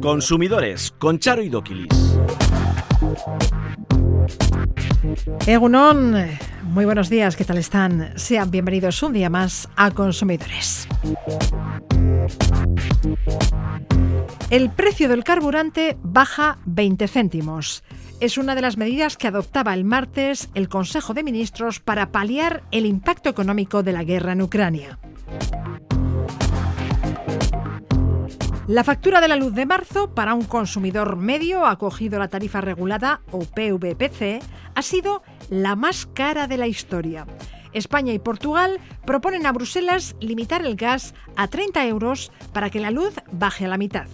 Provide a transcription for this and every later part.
Consumidores con Charo y Doquilis. Egunon, muy buenos días, ¿qué tal están? Sean bienvenidos un día más a Consumidores. El precio del carburante baja 20 céntimos. Es una de las medidas que adoptaba el martes el Consejo de Ministros para paliar el impacto económico de la guerra en Ucrania. La factura de la luz de marzo para un consumidor medio acogido a la tarifa regulada o PVPC ha sido la más cara de la historia. España y Portugal proponen a Bruselas limitar el gas a 30 euros para que la luz baje a la mitad.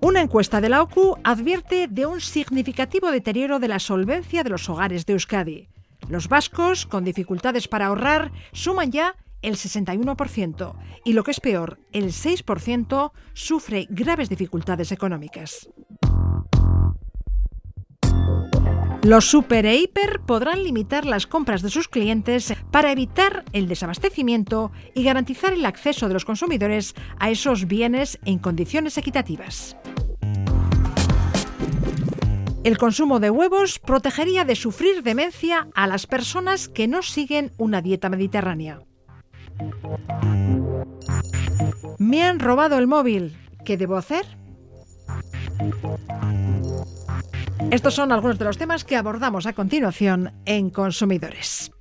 Una encuesta de la OCU advierte de un significativo deterioro de la solvencia de los hogares de Euskadi. Los vascos, con dificultades para ahorrar, suman ya el 61%, y lo que es peor, el 6% sufre graves dificultades económicas. Los super e hiper podrán limitar las compras de sus clientes para evitar el desabastecimiento y garantizar el acceso de los consumidores a esos bienes en condiciones equitativas. El consumo de huevos protegería de sufrir demencia a las personas que no siguen una dieta mediterránea. Me han robado el móvil. ¿Qué debo hacer? Estos son algunos de los temas que abordamos a continuación en Consumidores.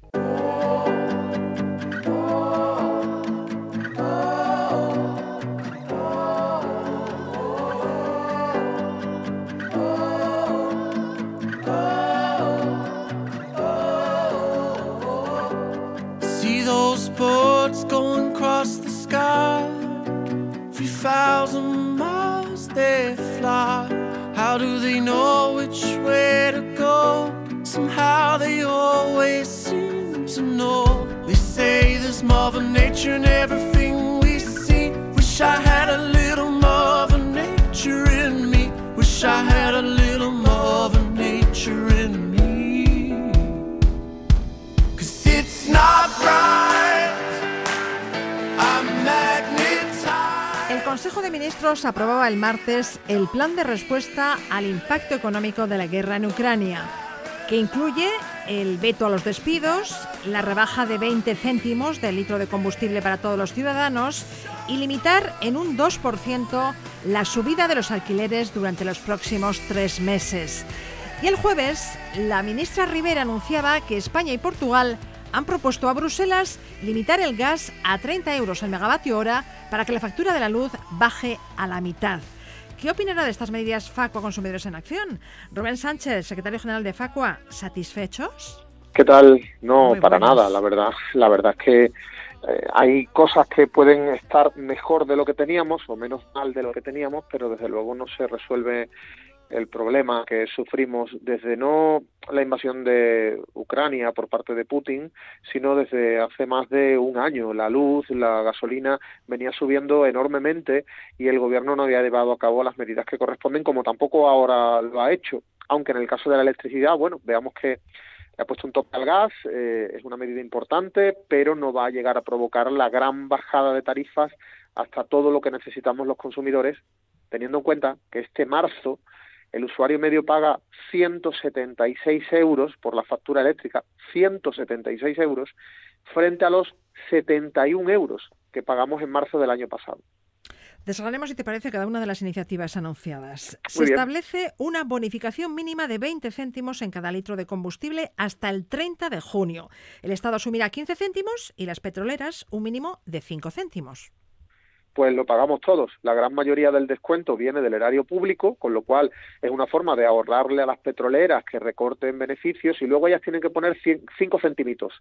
Everything we see. Wish I had a little Nature in me. Wish I had a little Nature in me. Cause it's not right. El Consejo de Ministros aprobaba el martes el plan de respuesta al impacto económico de la guerra en Ucrania, que incluye el veto a los despidos, la rebaja de 20 céntimos del litro de combustible para todos los ciudadanos y limitar en un 2% la subida de los alquileres durante los próximos tres meses. Y el jueves, la ministra Rivera anunciaba que España y Portugal han propuesto a Bruselas limitar el gas a 30 euros al megavatio hora para que la factura de la luz baje a la mitad. ¿Qué opinará de estas medidas Facua Consumidores en Acción? Rubén Sánchez, secretario general de Facua, ¿satisfechos? ¿Qué tal? No, para nada, la verdad. La verdad es que eh, hay cosas que pueden estar mejor de lo que teníamos o menos mal de lo que teníamos, pero desde luego no se resuelve el problema que sufrimos desde no la invasión de Ucrania por parte de Putin, sino desde hace más de un año. La luz, la gasolina venía subiendo enormemente y el gobierno no había llevado a cabo las medidas que corresponden, como tampoco ahora lo ha hecho. Aunque en el caso de la electricidad, bueno, veamos que ha puesto un tope al gas, eh, es una medida importante, pero no va a llegar a provocar la gran bajada de tarifas hasta todo lo que necesitamos los consumidores, teniendo en cuenta que este marzo el usuario medio paga 176 euros por la factura eléctrica, 176 euros, frente a los 71 euros que pagamos en marzo del año pasado. Desgranemos, si te parece, cada una de las iniciativas anunciadas. Se establece una bonificación mínima de 20 céntimos en cada litro de combustible hasta el 30 de junio. El Estado asumirá 15 céntimos y las petroleras un mínimo de 5 céntimos pues lo pagamos todos. La gran mayoría del descuento viene del erario público, con lo cual es una forma de ahorrarle a las petroleras que recorten beneficios y luego ellas tienen que poner cinco centimitos.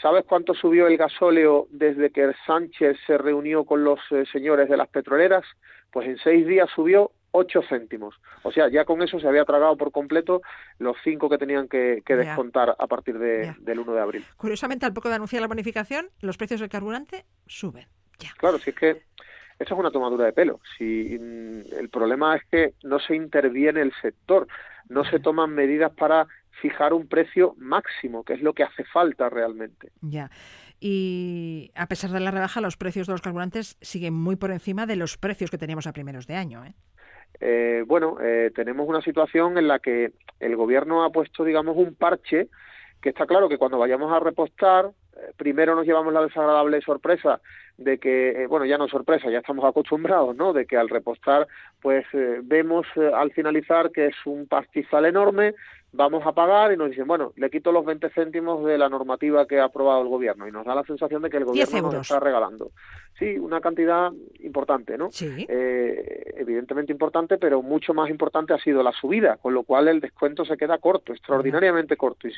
¿Sabes cuánto subió el gasóleo desde que Sánchez se reunió con los eh, señores de las petroleras? Pues en seis días subió ocho céntimos. O sea, ya con eso se había tragado por completo los cinco que tenían que, descontar a partir del 1 de abril. Curiosamente, al poco de anunciar la bonificación, los precios del carburante suben. Claro, si es que eso es una tomadura de pelo. Si mm, el problema es que no se interviene el sector, no se toman medidas para fijar un precio máximo, que es lo que hace falta realmente. Ya. Y a pesar de la rebaja, los precios de los carburantes siguen muy por encima de los precios que teníamos a primeros de año. ¿eh? Eh, bueno, eh, tenemos una situación en la que el gobierno ha puesto, digamos, un parche que está claro que cuando vayamos a repostar, eh, primero nos llevamos la desagradable sorpresa de que, bueno, ya no sorpresa, ya estamos acostumbrados, ¿no? De que al repostar, pues vemos al finalizar que es un pastizal enorme, vamos a pagar y nos dicen, bueno, le quito los 20 céntimos de la normativa que ha aprobado el gobierno y nos da la sensación de que el gobierno nos está regalando. Sí, una cantidad importante, ¿no? Sí. Eh, evidentemente importante, pero mucho más importante ha sido la subida, con lo cual el descuento se queda corto, extraordinariamente corto.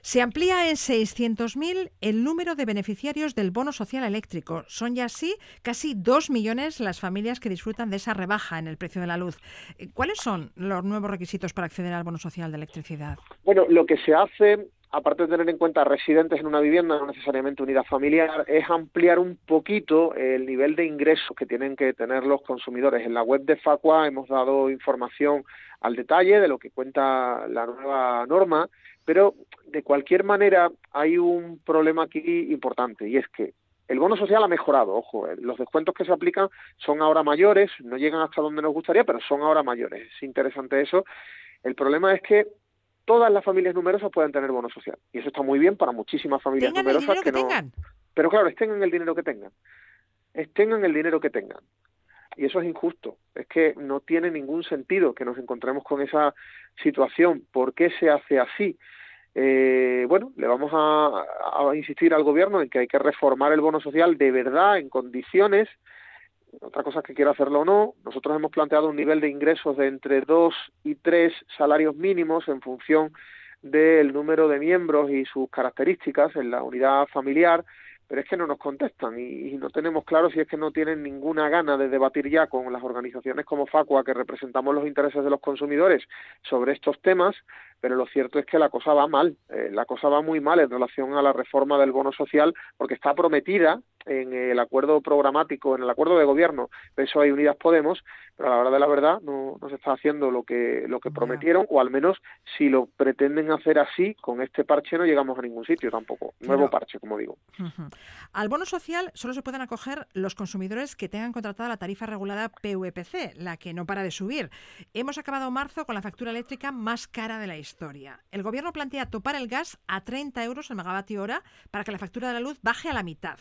Se amplía en 600.000 el número de beneficiarios del bono social eléctrico. Son ya así casi 2 millones las familias que disfrutan de esa rebaja en el precio de la luz. Eh, ¿Cuáles son los nuevos requisitos para acceder al bono social de electricidad? Bueno, lo que se hace aparte de tener en cuenta residentes en una vivienda, no necesariamente unidad familiar, es ampliar un poquito el nivel de ingresos que tienen que tener los consumidores. En la web de Facua hemos dado información al detalle de lo que cuenta la nueva norma, pero de cualquier manera hay un problema aquí importante y es que el bono social ha mejorado, ojo, eh, los descuentos que se aplican son ahora mayores, no llegan hasta donde nos gustaría, pero son ahora mayores. Es interesante eso. El problema es que todas las familias numerosas pueden tener bono social. Y eso está muy bien para muchísimas familias numerosas que, Tengan. Pero claro, estén en el dinero que tengan. Estén en el dinero que tengan. Y eso es injusto. Es que no tiene ningún sentido que nos encontremos con esa situación. ¿Por qué se hace así? Eh, bueno, le vamos a, a insistir al gobierno en que hay que reformar el bono social de verdad, en condiciones, otra cosa es que quiera hacerlo o no. Nosotros hemos planteado un nivel de ingresos de entre dos y tres salarios mínimos en función del número de miembros y sus características en la unidad familiar, pero es que no nos contestan y, no tenemos claro si es que no tienen ninguna gana de debatir ya con las organizaciones como Facua, que representamos los intereses de los consumidores sobre estos temas, pero lo cierto es que la cosa va mal, eh, la cosa va muy mal en relación a la reforma del bono social, porque está prometida en el acuerdo programático, en el acuerdo de gobierno PSOE y Unidas Podemos, pero a la hora de la verdad no, no se está haciendo lo que, lo que prometieron, o al menos si lo pretenden hacer así, con este parche no llegamos a ningún sitio tampoco. Nuevo parche, como digo. Al bono social solo se pueden acoger los consumidores que tengan contratada la tarifa regulada PVPC, la que no para de subir. Hemos acabado marzo con la factura eléctrica más cara de la historia. El gobierno plantea topar el gas a 30 euros el megavatio hora para que la factura de la luz baje a la mitad.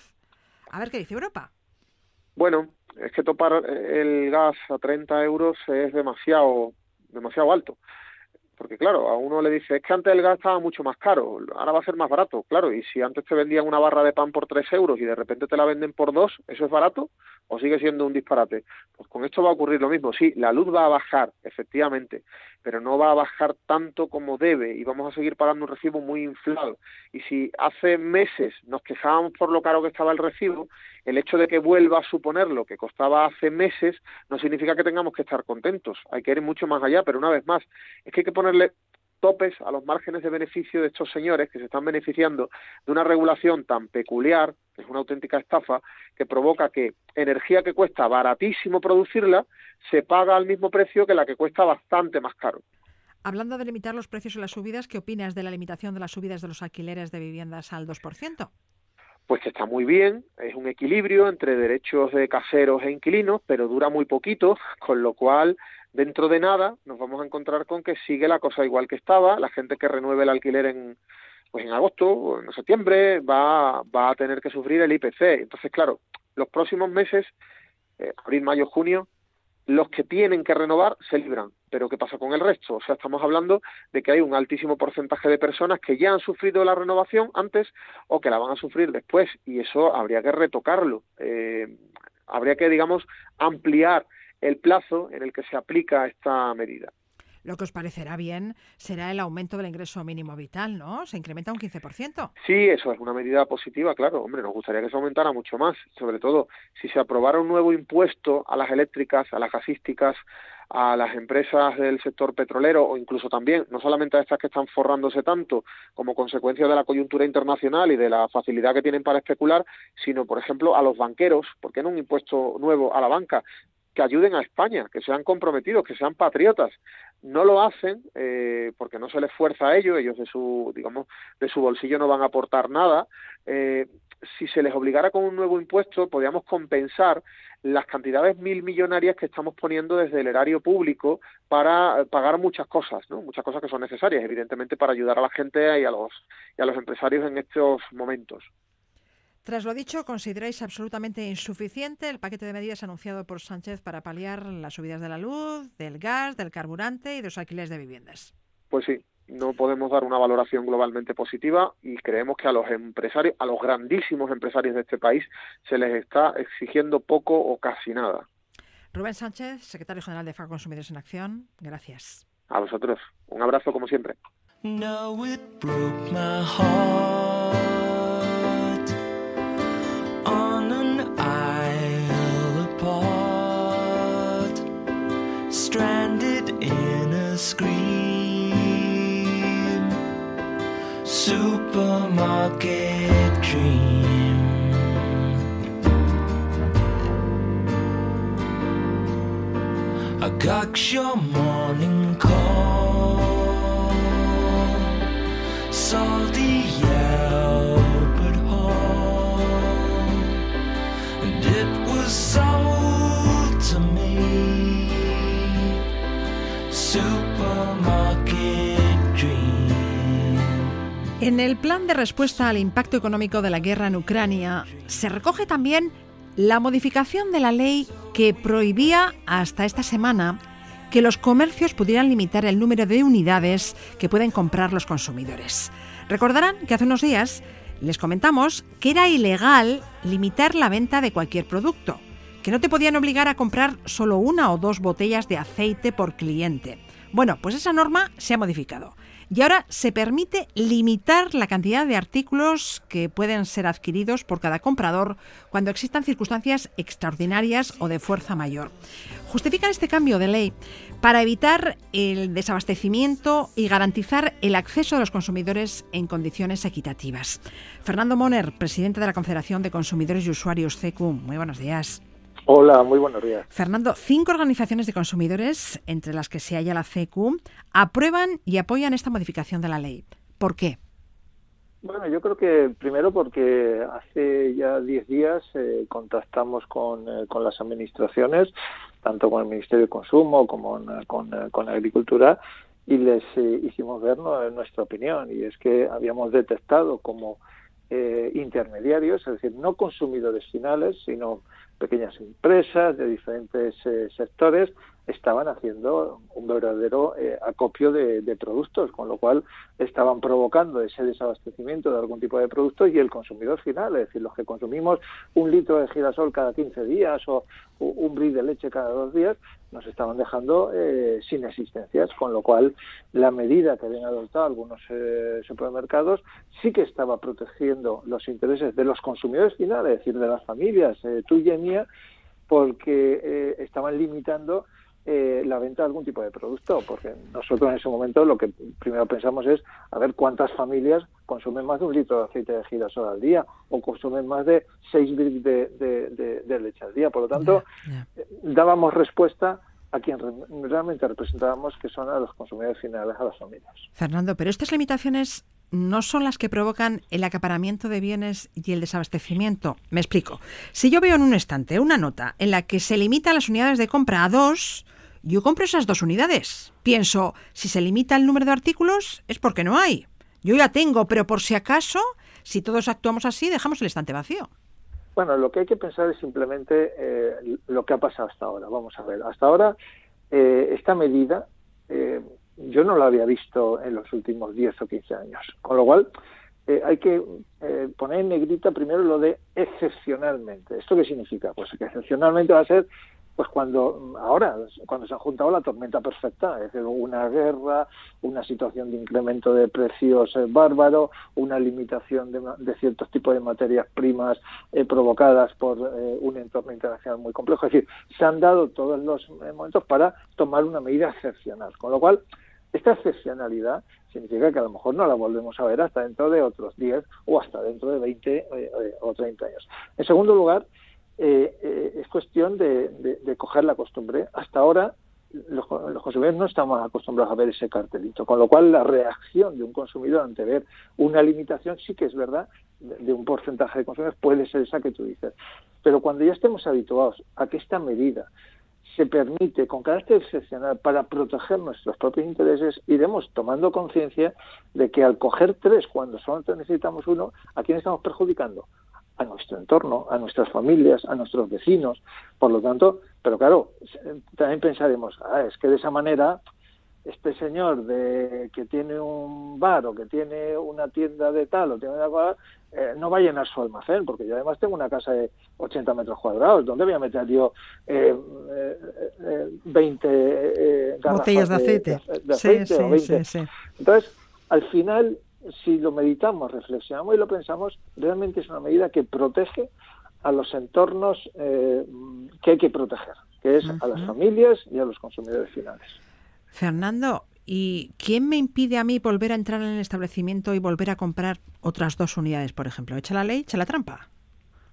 A ver qué dice Europa. Bueno, es que topar el gas a 30 euros es demasiado, demasiado alto. Porque claro, a uno le dice, es que antes el gas estaba mucho más caro, ahora va a ser más barato. Claro, y si antes te vendían una barra de pan por 3 euros y de repente te la venden por 2, ¿eso es barato o sigue siendo un disparate? Pues con esto va a ocurrir lo mismo. Sí, la luz va a bajar, efectivamente, pero no va a bajar tanto como debe y vamos a seguir pagando un recibo muy inflado. Y si hace meses nos quejábamos por lo caro que estaba el recibo, el hecho de que vuelva a suponer lo que costaba hace meses no significa que tengamos que estar contentos. Hay que ir mucho más allá, pero una vez más, es que hay que ponerle topes a los márgenes de beneficio de estos señores que se están beneficiando de una regulación tan peculiar, que es una auténtica estafa, que provoca que energía que cuesta baratísimo producirla se paga al mismo precio que la que cuesta bastante más caro. Hablando de limitar los precios y las subidas, ¿qué opinas de la limitación de las subidas de los alquileres de viviendas al 2%? Pues que está muy bien, es un equilibrio entre derechos de caseros e inquilinos, pero dura muy poquito, con lo cual dentro de nada nos vamos a encontrar con que sigue la cosa igual que estaba, la gente que renueve el alquiler en pues en agosto o en septiembre va, va a tener que sufrir el IPC. Entonces, claro, los próximos meses, eh, abril, mayo, junio, los que tienen que renovar se libran. Pero ¿qué pasa con el resto? O sea, estamos hablando de que hay un altísimo porcentaje de personas que ya han sufrido la renovación antes o que la van a sufrir después y eso habría que retocarlo. Eh, habría que, digamos, ampliar el plazo en el que se aplica esta medida. Lo que os parecerá bien será el aumento del ingreso mínimo vital, ¿no? Se incrementa un 15%. Sí, eso es una medida positiva, claro. Hombre, nos gustaría que se aumentara mucho más. Sobre todo, si se aprobara un nuevo impuesto a las eléctricas, a las gasísticas, a las empresas del sector petrolero o incluso también, no solamente a estas que están forrándose tanto como consecuencia de la coyuntura internacional y de la facilidad que tienen para especular, sino, por ejemplo, a los banqueros, ¿por qué no un impuesto nuevo a la banca? que ayuden a España, que sean comprometidos, que sean patriotas. No lo hacen eh, porque no se les fuerza a ellos, ellos de su, digamos, de su bolsillo no van a aportar nada. Eh, si se les obligara con un nuevo impuesto, podríamos compensar las cantidades mil millonarias que estamos poniendo desde el erario público para pagar muchas cosas, ¿no? Muchas cosas que son necesarias, evidentemente, para ayudar a la gente y a los, y a los empresarios en estos momentos. Tras lo dicho, ¿consideráis absolutamente insuficiente el paquete de medidas anunciado por Sánchez para paliar las subidas de la luz, del gas, del carburante y de los alquileres de viviendas? Pues sí, no podemos dar una valoración globalmente positiva y creemos que a los empresarios, a los grandísimos empresarios de este país, se les está exigiendo poco o casi nada. Rubén Sánchez, secretario general de FA Consumidores en Acción, gracias. A vosotros. Un abrazo como siempre. Supermarket dream. I got your morning En el plan de respuesta al impacto económico de la guerra en Ucrania se recoge también la modificación de la ley que prohibía hasta esta semana que los comercios pudieran limitar el número de unidades que pueden comprar los consumidores. Recordarán que hace unos días les comentamos que era ilegal limitar la venta de cualquier producto, que no te podían obligar a comprar solo una o dos botellas de aceite por cliente. Bueno, pues esa norma se ha modificado. Y ahora se permite limitar la cantidad de artículos que pueden ser adquiridos por cada comprador cuando existan circunstancias extraordinarias o de fuerza mayor. Justifican este cambio de ley para evitar el desabastecimiento y garantizar el acceso de los consumidores en condiciones equitativas. Fernando Moner, presidente de la Confederación de Consumidores y Usuarios CQ, muy buenos días. Hola, muy buenos días. Fernando, cinco organizaciones de consumidores, entre las que se halla la CQ, aprueban y apoyan esta modificación de la ley. ¿Por qué? Bueno, yo creo que primero porque hace ya diez días eh, contactamos con, eh, con, las administraciones, tanto con el Ministerio de Consumo como con, eh, con Agricultura, y les hicimos ver nuestra opinión. Y es que habíamos detectado como intermediarios, es decir, no consumidores finales, sino pequeñas empresas de diferentes eh, sectores estaban haciendo un verdadero eh, acopio de, productos, con lo cual estaban provocando ese desabastecimiento de algún tipo de producto y el consumidor final, es decir, los que consumimos un litro de girasol cada 15 días o un bris de leche cada dos días, nos estaban dejando eh, sin existencias, con lo cual la medida que habían adoptado algunos eh, supermercados sí que estaba protegiendo los intereses de los consumidores finales, es decir, de las familias, tuya y mía, porque estaban limitando eh, la venta de algún tipo de producto, porque nosotros en ese momento lo que primero pensamos es a ver cuántas familias consumen más de un litro de aceite de girasol al día o consumen más de seis bricks de, leche al día. Por lo tanto, eh, dábamos respuesta a quien realmente representábamos, que son a los consumidores finales, a las familias. Fernando, pero estas limitaciones no son las que provocan el acaparamiento de bienes y el desabastecimiento. Me explico. Si yo veo en un estante una nota en la que se limitan las unidades de compra a dos, yo compro esas dos unidades. Pienso, si se limita el número de artículos es porque no hay. Yo ya tengo, pero por si acaso, si todos actuamos así, dejamos el estante vacío. Bueno, lo que hay que pensar es simplemente eh, lo que ha pasado hasta ahora. Vamos a ver, hasta ahora eh, esta medida eh, yo no la había visto en los últimos 10 o 15 años. Con lo cual, hay que poner en negrita primero lo de excepcionalmente. ¿Esto qué significa? Pues que excepcionalmente va a ser pues cuando ahora, cuando se ha juntado la tormenta perfecta, es decir, una guerra, una situación de incremento de precios eh, bárbaro, una limitación de, ciertos tipos de materias primas eh, provocadas por eh, un entorno internacional muy complejo. Es decir, se han dado todos los momentos para tomar una medida excepcional, con lo cual esta excepcionalidad significa que a lo mejor no la volvemos a ver hasta dentro de otros 10 o hasta dentro de 20 o 30 años. En segundo lugar, eh, eh, es cuestión de, coger la costumbre. Hasta ahora los, consumidores no estamos acostumbrados a ver ese cartelito, con lo cual la reacción de un consumidor ante ver una limitación sí que es verdad de, un porcentaje de consumidores puede ser esa que tú dices. Pero cuando ya estemos habituados a que esta medida se permite con carácter excepcional para proteger nuestros propios intereses, iremos tomando conciencia de que al coger tres cuando solo necesitamos uno, ¿a quién estamos perjudicando? A nuestro entorno, a nuestras familias, a nuestros vecinos. Por lo tanto, pero claro, también pensaremos, ah, es que de esa manera este señor de que tiene un bar o que tiene una tienda de tal o tiene una eh, no va a llenar su almacén, porque yo además tengo una casa de 80 metros cuadrados, ¿dónde voy a meter yo eh, eh, 20 eh, botellas de aceite? sí, sí, sí, Entonces, al final, si lo meditamos, reflexionamos y lo pensamos, realmente es una medida que protege a los entornos que hay que proteger, que es a las familias y a los consumidores finales. Fernando, ¿y quién me impide a mí volver a entrar en el establecimiento y volver a comprar otras dos unidades, por ejemplo? ¿Echa la ley, echa la trampa?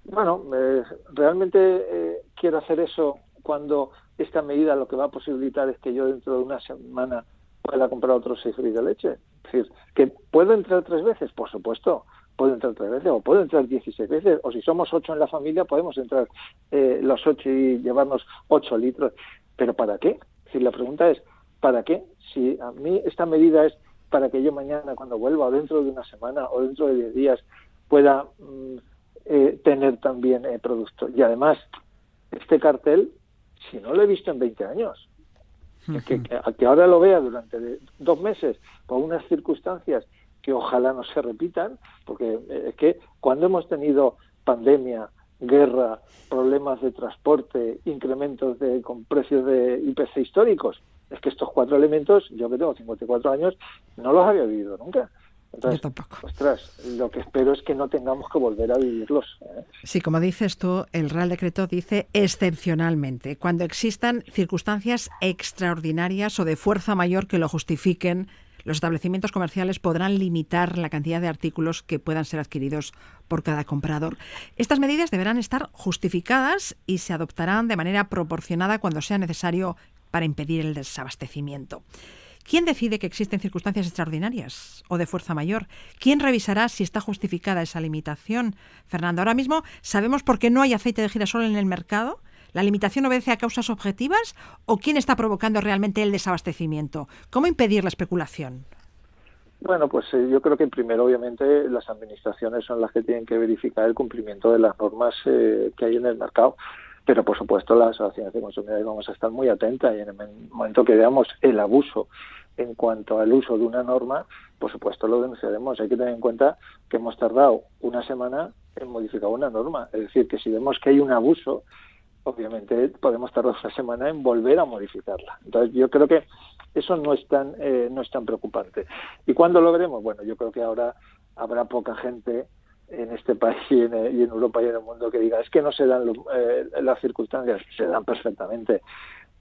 Bueno, eh, realmente eh, quiero hacer eso cuando esta medida lo que va a posibilitar es que yo dentro de una semana pueda comprar otros seis de leche. Es decir, que puedo entrar tres veces, por supuesto, puedo entrar tres veces o puedo entrar 16 veces o si somos ocho en la familia podemos entrar eh, los ocho y llevarnos ocho litros. ¿Pero para qué? Es la pregunta es, ¿Para qué? Si a mí esta medida es para que yo mañana, cuando vuelva, o dentro de una semana, o dentro de 10 días, pueda mm, eh, tener también eh, producto. Y además, este cartel, si no lo he visto en 20 años, que, que, ahora lo vea durante dos meses, por unas circunstancias que ojalá no se repitan, porque eh, es que cuando hemos tenido pandemia, guerra, problemas de transporte, incrementos de, con precios de IPC históricos, es que estos cuatro elementos, yo que tengo 54 años, no los había vivido nunca. Entonces, yo tampoco. Ostras, lo que espero es que no tengamos que volver a vivirlos. ¿eh? Sí, como dices tú, el Real Decreto dice excepcionalmente, cuando existan circunstancias extraordinarias o de fuerza mayor que lo justifiquen, los establecimientos comerciales podrán limitar la cantidad de artículos que puedan ser adquiridos por cada comprador. Estas medidas deberán estar justificadas y se adoptarán de manera proporcionada cuando sea necesario para impedir el desabastecimiento. ¿Quién decide que existen circunstancias extraordinarias o de fuerza mayor? ¿Quién revisará si está justificada esa limitación? Fernando, ahora mismo sabemos por qué no hay aceite de girasol en el mercado. ¿La limitación obedece a causas objetivas o quién está provocando realmente el desabastecimiento? ¿Cómo impedir la especulación? Bueno, pues eh, yo creo que primero, obviamente, las administraciones son las que tienen que verificar el cumplimiento de las normas eh, que hay en el mercado pero por supuesto las asociaciones de consumidores vamos a estar muy atentas y en el momento que veamos el abuso en cuanto al uso de una norma, por supuesto lo denunciaremos. Hay que tener en cuenta que hemos tardado una semana en modificar una norma. Es decir, que si vemos que hay un abuso, obviamente podemos tardar una semana en volver a modificarla. Entonces yo creo que eso no es tan, eh, no es tan preocupante. ¿Y cuándo lo veremos? Bueno, yo creo que ahora habrá poca gente en este país y en, Europa y en el mundo que diga es que no se dan eh, las circunstancias, se dan perfectamente.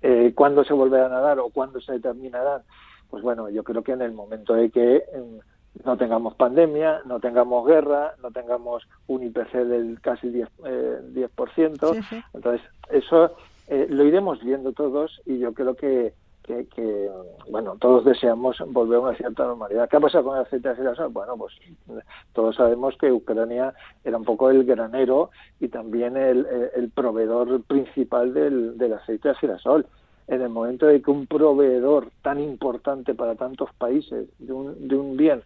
Eh, ¿Cuándo se volverán a dar o cuándo se determinarán? Pues bueno, yo creo que en el momento de que mm, no tengamos pandemia, no tengamos guerra, no tengamos un IPC del casi 10%, eh, 10% entonces eso eh, lo iremos viendo todos y yo creo que que, bueno, todos deseamos volver a una cierta normalidad. ¿Qué ha pasado con el aceite de girasol? Bueno, pues todos sabemos que Ucrania era un poco el granero y también el, el proveedor principal del, del aceite de girasol. En el momento de que un proveedor tan importante para tantos países de un, de un bien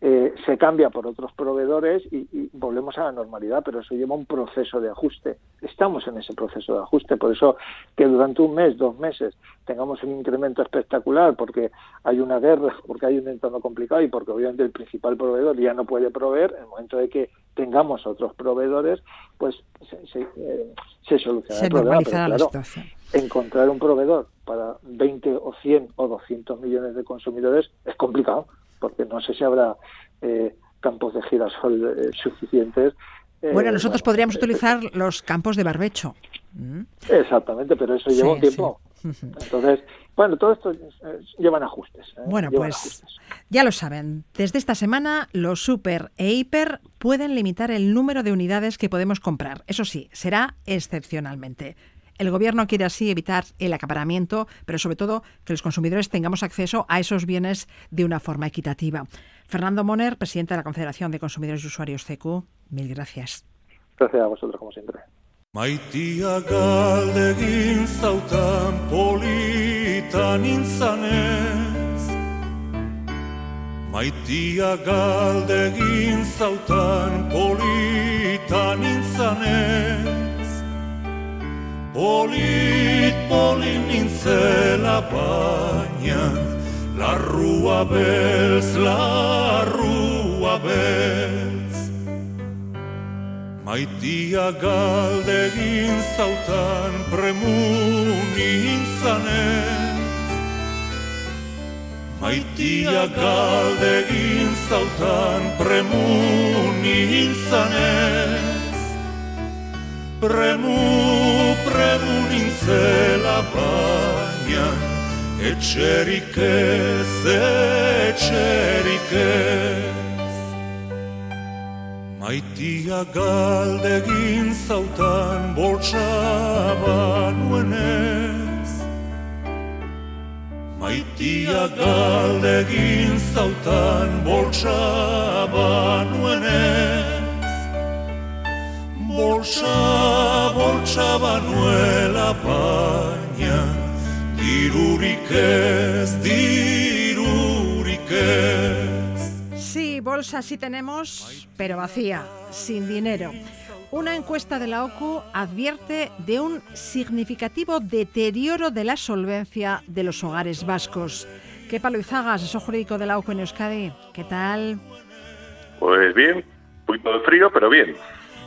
eh, se cambia por otros proveedores y, volvemos a la normalidad, pero eso lleva un proceso de ajuste. Estamos en ese proceso de ajuste, por eso que durante un mes, dos meses, tengamos un incremento espectacular porque hay una guerra, porque hay un entorno complicado y porque obviamente el principal proveedor ya no puede proveer, en el momento de que tengamos otros proveedores, pues se, se, eh, soluciona el problema. la situación. Encontrar un proveedor para 20 o 100 o 200 millones de consumidores es complicado porque no sé si habrá eh, campos de girasol eh, suficientes. Eh, bueno, nosotros podríamos utilizar los campos de barbecho. Mm. Exactamente, pero eso lleva un tiempo. Entonces, bueno, todo esto llevan ajustes. Bueno, pues ya lo saben. Desde esta semana, los super e hiper pueden limitar el número de unidades que podemos comprar. Eso sí, será excepcionalmente. El Gobierno quiere así evitar el acaparamiento, pero sobre todo que los consumidores tengamos acceso a esos bienes de una forma equitativa. Fernando Moner, presidente de la Confederación de Consumidores y Usuarios CQ, mil gracias. Gracias a vosotros, como siempre. Maitia galdegin zautan polita nintzanez Maitia galdegin zautan polita nintzanez Polit, polit nintzela baina Larrua belz, larrua belz Maitia galdegin zautan premuni intzanez Maitia galdegin zautan premuni intzanez Premu, premu nintzela baina Etxerik ez, etxerik ez Maitia galdegin zautan boltsaba nuenez Maitia galdegin zautan boltsaba nuenez Boltsa, boltsaba nuela baina Dirurik ez, dirurik ez Sí, bolsa sí tenemos, pero vacía, sin dinero. Una encuesta de la OCU advierte de un significativo deterioro de la solvencia de los hogares vascos. ¿Qué Luizaga, asesor jurídico de la OCU en Euskadi? ¿Qué tal? Pues bien, un poquito de frío, pero bien.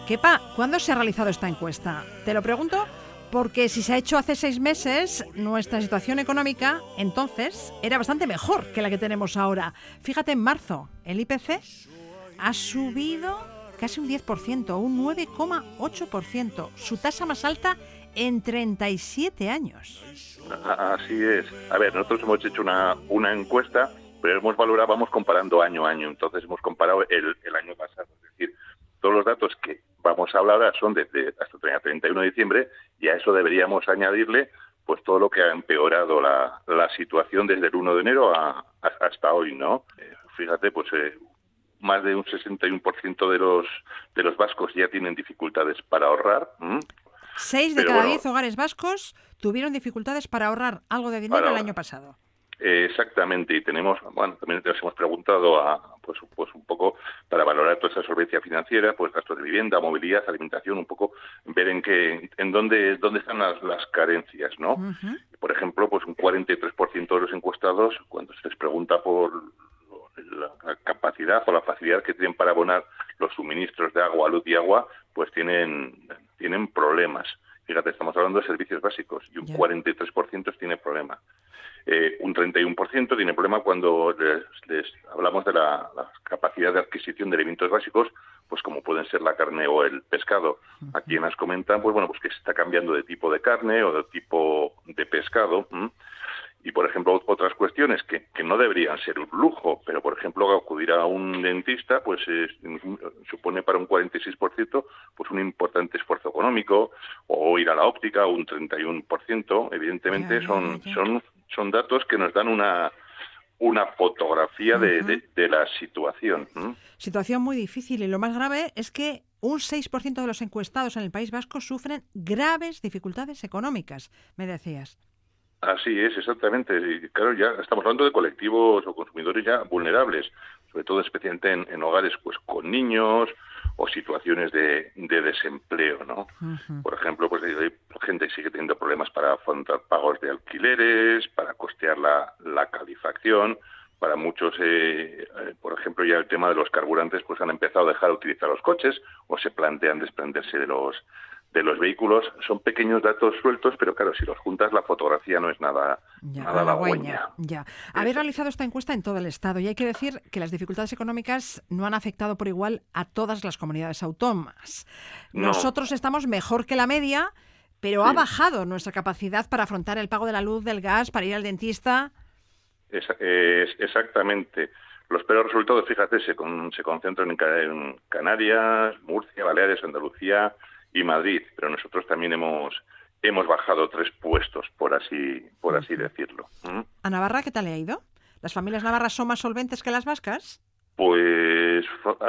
Kepa, ¿cuándo se ha realizado esta encuesta? Te lo pregunto porque si se ha hecho hace seis meses, nuestra situación económica entonces era bastante mejor que la que tenemos ahora. Fíjate, en marzo el IPC ha subido casi un 10%, un 9,8%, su tasa más alta en 37 años. Así es. A ver, nosotros hemos hecho una, una encuesta, pero hemos valorado, vamos comparando año a año, entonces hemos comparado el, el año pasado. Es decir, todos los datos que vamos a hablar son desde hasta el 31 de diciembre y a eso deberíamos añadirle pues todo lo que ha empeorado la, la situación desde el 1 de enero hasta hoy, ¿no? Eh, fíjate, pues eh, más de un 61% de los de los vascos ya tienen dificultades para ahorrar. Seis de cada diez hogares vascos tuvieron dificultades para ahorrar algo de dinero el año pasado. Exactamente, y tenemos, bueno, también nos hemos preguntado a, pues, pues un poco para valorar toda esa solvencia financiera, pues gastos de vivienda, movilidad, alimentación, un poco ver en qué, en dónde, dónde están las, las carencias, ¿no? Por ejemplo, pues un 43% de los encuestados, cuando se les pregunta por la capacidad o la facilidad que tienen para abonar los suministros de agua, luz y agua, pues tienen, tienen problemas. Fíjate, estamos hablando de servicios básicos y un 43% tiene problemas. Eh, un 31% tiene problema cuando les, hablamos de la, capacidad de adquisición de elementos básicos, pues como pueden ser la carne o el pescado. Aquí nos comentan, pues bueno, pues que se está cambiando de tipo de carne o de tipo de pescado. Y, por ejemplo, otras cuestiones que, que, no deberían ser un lujo, pero, por ejemplo, acudir a un dentista, pues supone para un 46% pues un importante esfuerzo económico, o ir a la óptica, un 31%. Evidentemente, son, son son datos que nos dan una, una fotografía de, la situación. Situación muy difícil y lo más grave es que un 6% de los encuestados en el País Vasco sufren graves dificultades económicas, me decías. Así es, exactamente. Y claro, ya estamos hablando de colectivos o consumidores ya vulnerables, sobre todo especialmente en, hogares pues con niños o situaciones de, desempleo, ¿no? Por ejemplo, pues hay gente que sigue teniendo problemas para afrontar pagos de alquileres, para costear la, la calefacción. Para muchos, eh, eh, por ejemplo, ya el tema de los carburantes, pues han empezado a dejar de utilizar los coches o se plantean desprenderse de los de los vehículos son pequeños datos sueltos, pero claro, si los juntas la fotografía no es nada, ya, nada halagüeña. Ya. Habéis realizado esta encuesta en todo el Estado y hay que decir que las dificultades económicas no han afectado por igual a todas las comunidades autónomas. Nosotros estamos mejor que la media, pero ha bajado nuestra capacidad para afrontar el pago de la luz, del gas, para ir al dentista. Es, exactamente. Los peores resultados, fíjate, se, se concentran en Canarias, Murcia, Baleares, Andalucía, y Madrid, pero nosotros también hemos hemos bajado tres puestos, por así, por así decirlo. ¿A Navarra qué tal le ha ido? ¿Las familias navarras son más solventes que las vascas? Pues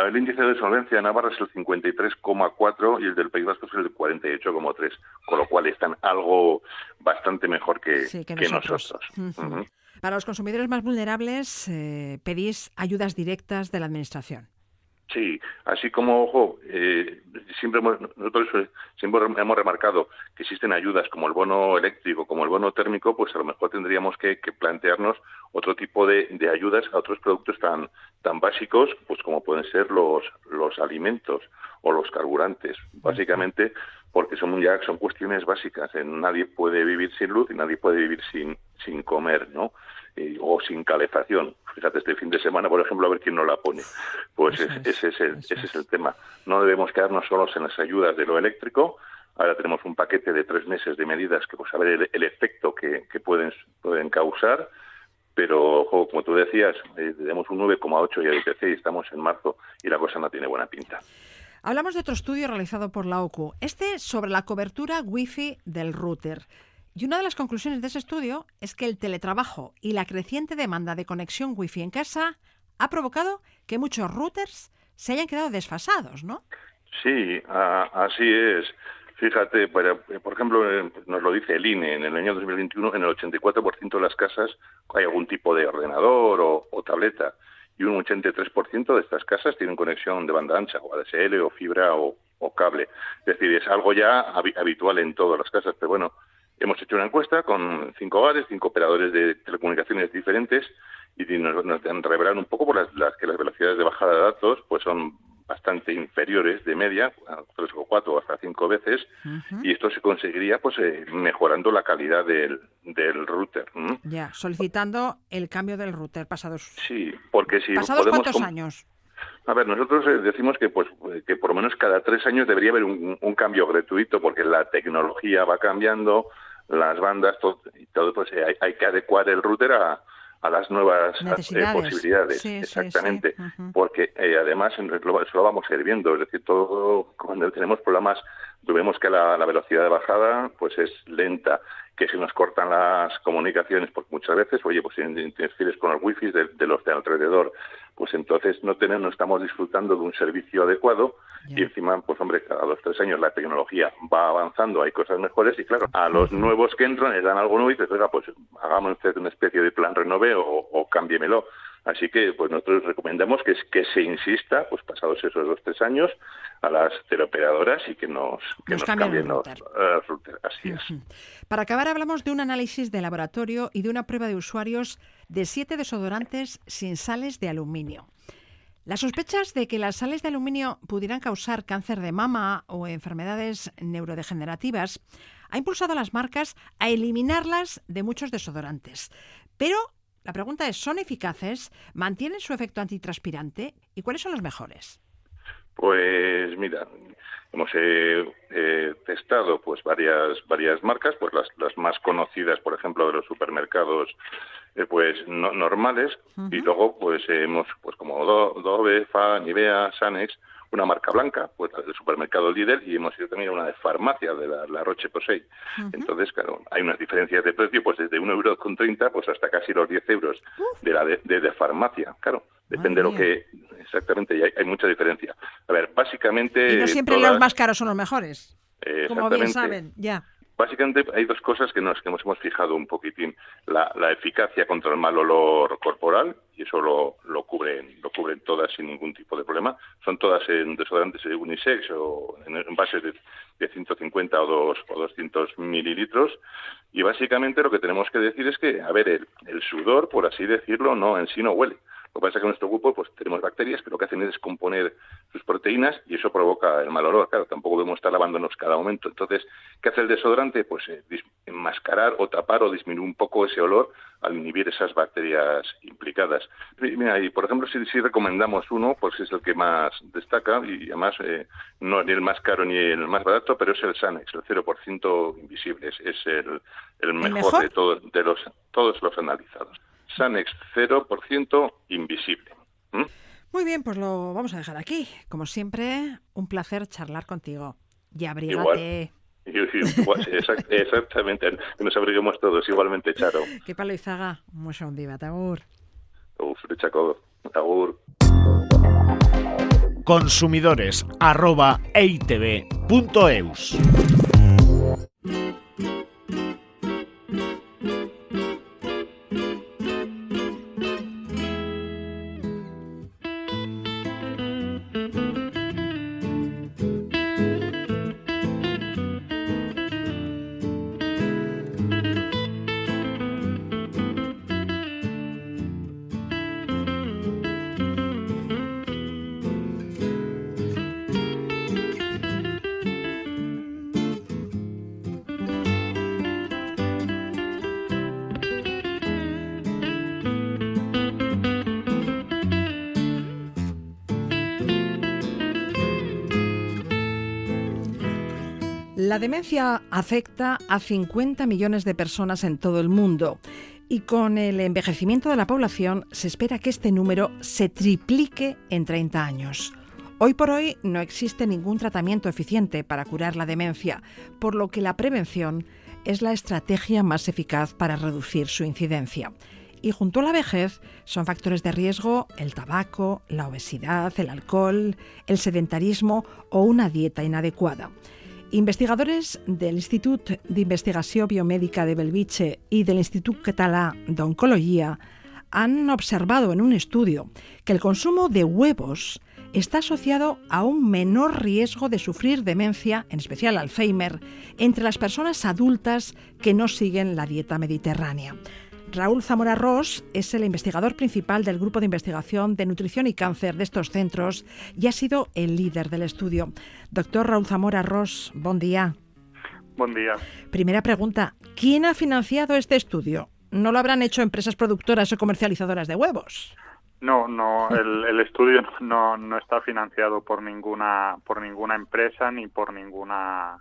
el índice de solvencia de Navarra es el 53,4 y el del País Vasco es el 48,3, con lo cual están algo bastante mejor que, nosotros. Para los consumidores más vulnerables, eh, pedís ayudas directas de la Administración. Sí, así como, ojo, eh, siempre nosotros eh, siempre hemos remarcado que existen ayudas como el bono eléctrico, como el bono térmico, pues a lo mejor tendríamos que, plantearnos otro tipo de, ayudas a otros productos tan tan básicos, pues como pueden ser los los alimentos o los carburantes, básicamente porque son ya son cuestiones básicas. nadie puede vivir sin luz y nadie puede vivir sin sin comer, ¿no? O sin calefacción. Fíjate, este fin de semana, por ejemplo, a ver quién no la pone. Pues ese, es el, ese es el tema. No debemos quedarnos solos en las ayudas de lo eléctrico. Ahora tenemos un paquete de tres meses de medidas que, pues, a ver el, efecto que, pueden, pueden causar. Pero, como tú decías, eh, tenemos un 9,8 y IPC y estamos en marzo y la cosa no tiene buena pinta. Hablamos de otro estudio realizado por la OCU, este sobre la cobertura Wi-Fi del router. Y una de las conclusiones de ese estudio es que el teletrabajo y la creciente demanda de conexión Wi-Fi en casa ha provocado que muchos routers se hayan quedado desfasados, ¿no? Sí, así es. Fíjate, por ejemplo, eh, nos lo dice el INE, en el año 2021 en el 84% de las casas hay algún tipo de ordenador o, tableta y un 83% de estas casas tienen conexión de banda ancha o ADSL o fibra o, o cable. Es decir, es algo ya habitual en todas las casas, pero bueno, Hemos hecho una encuesta con cinco hogares, cinco operadores de telecomunicaciones diferentes y nos, nos revelan un poco por las, que las velocidades de bajada de datos pues son bastante inferiores de media, tres o cuatro hasta cinco veces, y esto se conseguiría pues eh, mejorando la calidad del, del router. Ya, solicitando el cambio del router pasados. Sí, porque si pasados cuántos años. A ver, nosotros eh, decimos que pues que por lo menos cada tres años debería haber un, un cambio gratuito porque la tecnología va cambiando, las bandas todo, y todo pues hay, hay que adecuar el router a, a las nuevas eh, posibilidades. Exactamente. Porque eh, además eso lo vamos a ir viendo. Es decir, todo cuando tenemos problemas, vemos que la, velocidad de bajada pues es lenta, que se nos cortan las comunicaciones, porque muchas veces, oye, pues interfieres con el wifi de, de los de alrededor, pues entonces no tenemos, no estamos disfrutando de un servicio adecuado y encima, pues hombre, cada dos tres años la tecnología va avanzando, hay cosas mejores y claro, a los nuevos que entran les dan algo nuevo y dices, oiga, pues hagamos usted una especie de plan renove o, o cámbiemelo. Así que pues nosotros recomendamos que, que se insista, pues pasados esos dos tres años, a las teleoperadoras y que nos, que nos, cambien los. Así es. Para acabar hablamos de un análisis de laboratorio y de una prueba de usuarios de siete desodorantes sin sales de aluminio. Las sospechas de que las sales de aluminio pudieran causar cáncer de mama o enfermedades neurodegenerativas ha impulsado a las marcas a eliminarlas de muchos desodorantes. Pero la pregunta es, ¿son eficaces? ¿Mantienen su efecto antitranspirante? ¿Y cuáles son los mejores? Pues mira, hemos eh, eh, testado pues varias varias marcas, pues las, las más conocidas, por ejemplo, de los supermercados eh, pues normales y luego pues hemos pues como Dove, Fa, Nivea, Sanex una marca blanca, pues la del supermercado líder, y hemos ido también a una de farmacia, de la, Roche Posay. Entonces, claro, hay unas diferencias de precio, pues desde un euro con treinta, pues hasta casi los 10 euros de la de, farmacia, claro. Depende de lo que exactamente, hay, hay, mucha diferencia. A ver, básicamente... Y no siempre los más caros son los mejores. Como bien saben, ya. Básicamente hay dos cosas que nos, que nos hemos fijado un poquitín. La, eficacia contra el mal olor corporal, y eso lo, lo, cubren, lo cubren todas sin ningún tipo de problema. Son todas en desodorantes de unisex o en envases de, de 150 o, dos, o 200 mililitros. Y básicamente lo que tenemos que decir es que, a ver, el sudor, por así decirlo, no en sí no huele. Lo que pasa es que en nuestro grupo pues tenemos bacterias que lo que hacen es descomponer sus proteínas y eso provoca el mal olor. Claro, tampoco debemos estar lavándonos cada momento. Entonces, ¿qué hace el desodorante? Pues eh, enmascarar o tapar o disminuir un poco ese olor al inhibir esas bacterias implicadas. Mira, y por ejemplo, si, si recomendamos uno, pues es el que más destaca y además eh, no ni el más caro ni el más barato, pero es el Sanex, el 0% invisible. Es, el, el mejor, de todos de los todos los analizados. Sanex 0% invisible. Muy bien, pues lo vamos a dejar aquí. Como siempre, un placer charlar contigo. Y abrígate. exactamente, nos abriguemos todos igualmente, Charo. Que palo izaga, mucho un día, tagur. Uf, tagur. Consumidores arroba La demencia afecta a 50 millones de personas en todo el mundo y con el envejecimiento de la población se espera que este número se triplique en 30 años. Hoy por hoy no existe ningún tratamiento eficiente para curar la demencia, por lo que la prevención es la estrategia más eficaz para reducir su incidencia. Y junto a la vejez son factores de riesgo el tabaco, la obesidad, el alcohol, el sedentarismo o una dieta inadecuada. Investigadores del Institut d'Investigació Biomèdica de Belviche y del Institut Català d'Oncologia han observado en un estudio que el consumo de huevos está asociado a un menor riesgo de sufrir demencia, en especial Alzheimer, entre las personas adultas que no siguen la dieta mediterránea. Raúl Zamora Ross es el investigador principal del grupo de investigación de nutrición y cáncer de estos centros y ha sido el líder del estudio. Doctor Raúl Zamora Ross, buen día. Buen día. Primera pregunta, ¿quién ha financiado este estudio? ¿No lo habrán hecho empresas productoras o comercializadoras de huevos? No, no, el, estudio no, no, está financiado por ninguna por ninguna empresa ni por ninguna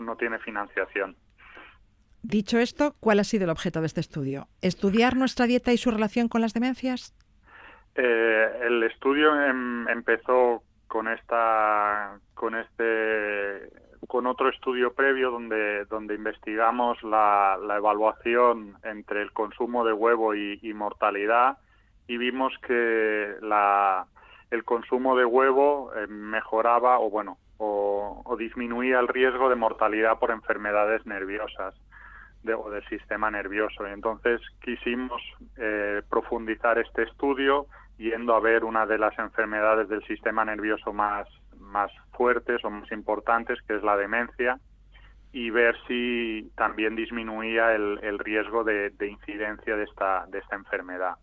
no tiene financiación. Dicho esto, ¿cuál ha sido el objeto de este estudio? ¿Estudiar nuestra dieta y su relación con las demencias? Eh, el estudio em, empezó con esta, con este, con otro estudio previo donde donde investigamos la, evaluación entre el consumo de huevo y, mortalidad y vimos que la, el consumo de huevo eh, mejoraba o bueno o, o disminuía el riesgo de mortalidad por enfermedades nerviosas o del sistema nervioso. Y entonces quisimos eh, profundizar este estudio yendo a ver una de las enfermedades del sistema nervioso más, más fuertes o más importantes, que es la demencia, y ver si también disminuía el, riesgo de, incidencia de esta, de esta enfermedad.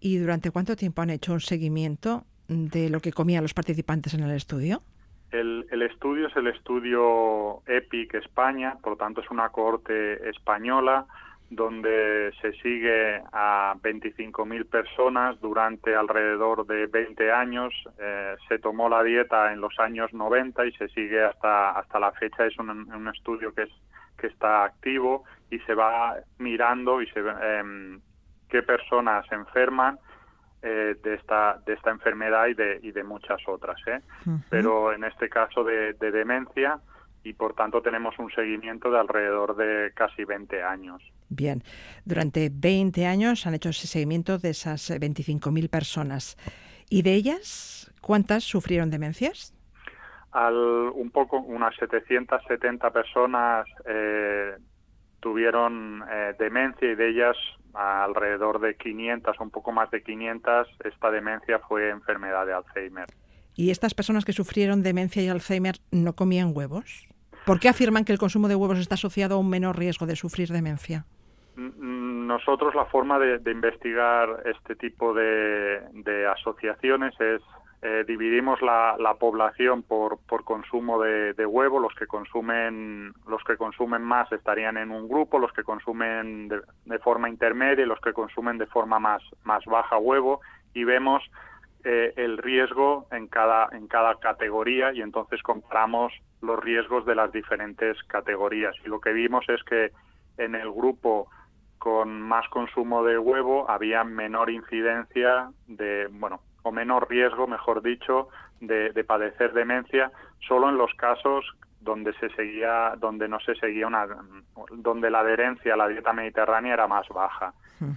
¿Y durante cuánto tiempo han hecho un seguimiento de lo que comían los participantes en el estudio? El, estudio es el estudio EPIC España, por lo tanto es una cohorte española donde se sigue a 25.000 personas durante alrededor de 20 años. Eh, se tomó la dieta en los años 90 y se sigue hasta, hasta la fecha. Es un, estudio que, es, que está activo y se va mirando y se, eh, qué personas enferman eh, de, esta, de esta enfermedad y de, y de muchas otras. ¿eh? Pero en este caso de, demencia y por tanto tenemos un seguimiento de alrededor de casi 20 años. Bien, durante 20 años han hecho ese seguimiento de esas 25.000 personas. ¿Y de ellas cuántas sufrieron demencias? Al, un poco, unas 770 personas eh, tuvieron eh, demencia y de ellas alrededor de 500, un poco más de 500, esta demencia fue enfermedad de Alzheimer. ¿Y estas personas que sufrieron demencia y Alzheimer no comían huevos? ¿Por qué afirman que el consumo de huevos está asociado a un menor riesgo de sufrir demencia? Nosotros la forma de, investigar este tipo de asociaciones es eh, dividimos la, población por, por consumo de, huevo. Los que consumen los que consumen más estarían en un grupo. Los que consumen de, forma intermedia y los que consumen de forma más más baja huevo. Y vemos eh, el riesgo en cada en cada categoría y entonces comparamos los riesgos de las diferentes categorías. Y lo que vimos es que en el grupo con más consumo de huevo había menor incidencia de bueno o menor riesgo, mejor dicho, de, padecer demencia, solo en los casos donde se seguía, donde no se seguía una, donde la adherencia a la dieta mediterránea era más baja.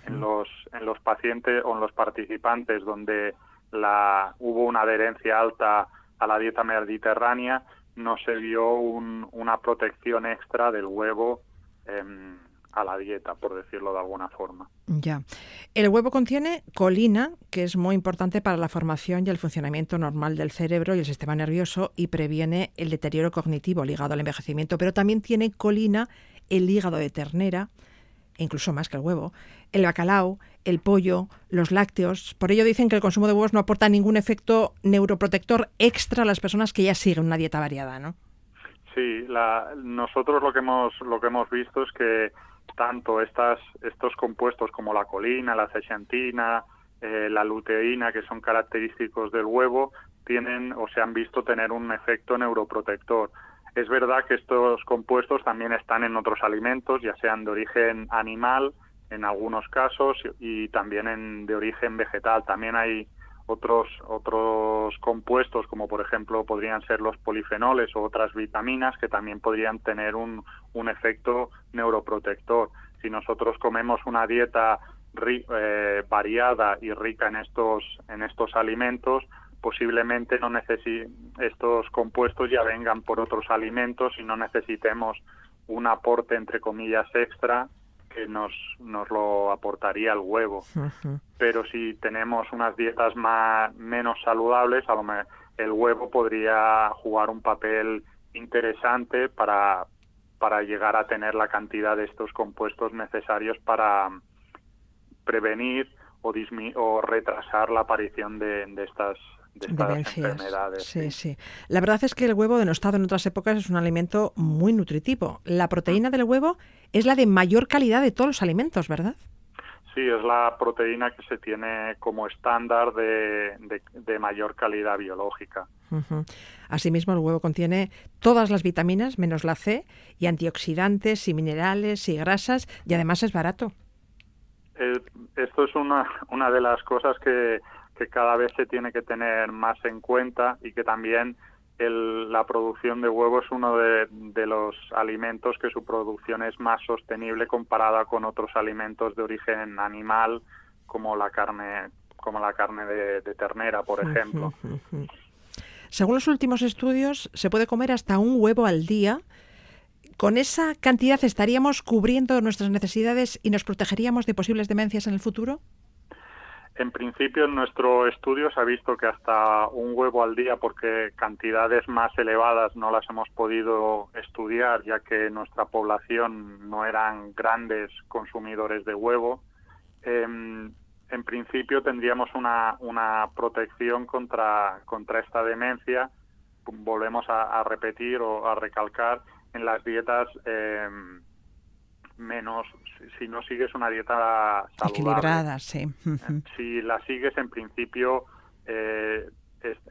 En los en los pacientes o en los participantes donde la hubo una adherencia alta a la dieta mediterránea, no se vio una protección extra del huevo em, a la dieta, por decirlo de alguna forma. Ya. El huevo contiene colina, que es muy importante para la formación y el funcionamiento normal del cerebro y el sistema nervioso y previene el deterioro cognitivo ligado al envejecimiento, pero también tiene colina el hígado de ternera, incluso más que el huevo, el bacalao, el pollo, los lácteos. Por ello dicen que el consumo de huevos no aporta ningún efecto neuroprotector extra a las personas que ya siguen una dieta variada, ¿no? Sí, la, nosotros lo que hemos lo que hemos visto es que tanto estas estos compuestos como la colina, la zeaxantina, eh, la luteína, que son característicos del huevo, tienen o se han visto tener un efecto neuroprotector. Es verdad que estos compuestos también están en otros alimentos, ya sean de origen animal en algunos casos y también en, de origen vegetal. También hay otros otros compuestos como por ejemplo podrían ser los polifenoles o otras vitaminas que también podrían tener un, un efecto neuroprotector. Si nosotros comemos una dieta eh, variada y rica en estos en estos alimentos, posiblemente no estos compuestos ya vengan por otros alimentos y no necesitemos un aporte entre comillas extra que nos, nos lo aportaría el huevo. Pero si tenemos unas dietas más menos saludables, a lo mejor el huevo podría jugar un papel interesante para, para llegar a tener la cantidad de estos compuestos necesarios para prevenir o, o retrasar la aparición de, de estas de enfermedades. Sí, sí, La verdad es que el huevo, denostado en otras épocas, es un alimento muy nutritivo. La proteína del huevo es la de mayor calidad de todos los alimentos, ¿verdad? Sí, es la proteína que se tiene como estándar de, mayor calidad biológica. Asimismo, el huevo contiene todas las vitaminas, menos la C, y antioxidantes, y minerales, y grasas, y además es barato. Eh, esto es una, una de las cosas que, que cada vez se tiene que tener más en cuenta y que también la producción de huevo es uno de, los alimentos que su producción es más sostenible comparada con otros alimentos de origen animal como la carne como la carne de, ternera, por ejemplo. Según los últimos estudios, se puede comer hasta un huevo al día. ¿Con esa cantidad estaríamos cubriendo nuestras necesidades y nos protegeríamos de posibles demencias en el futuro? En principio, en nuestro estudio se ha visto que hasta un huevo al día, porque cantidades más elevadas no las hemos podido estudiar, ya que nuestra población no eran grandes consumidores de huevo. Em, en principio tendríamos una, una protección contra, contra esta demencia. Volvemos a, repetir o a recalcar en las dietas em, menos si no sigues una dieta saludable. Equilibrada, sí. Eh, si la sigues, en principio, eh,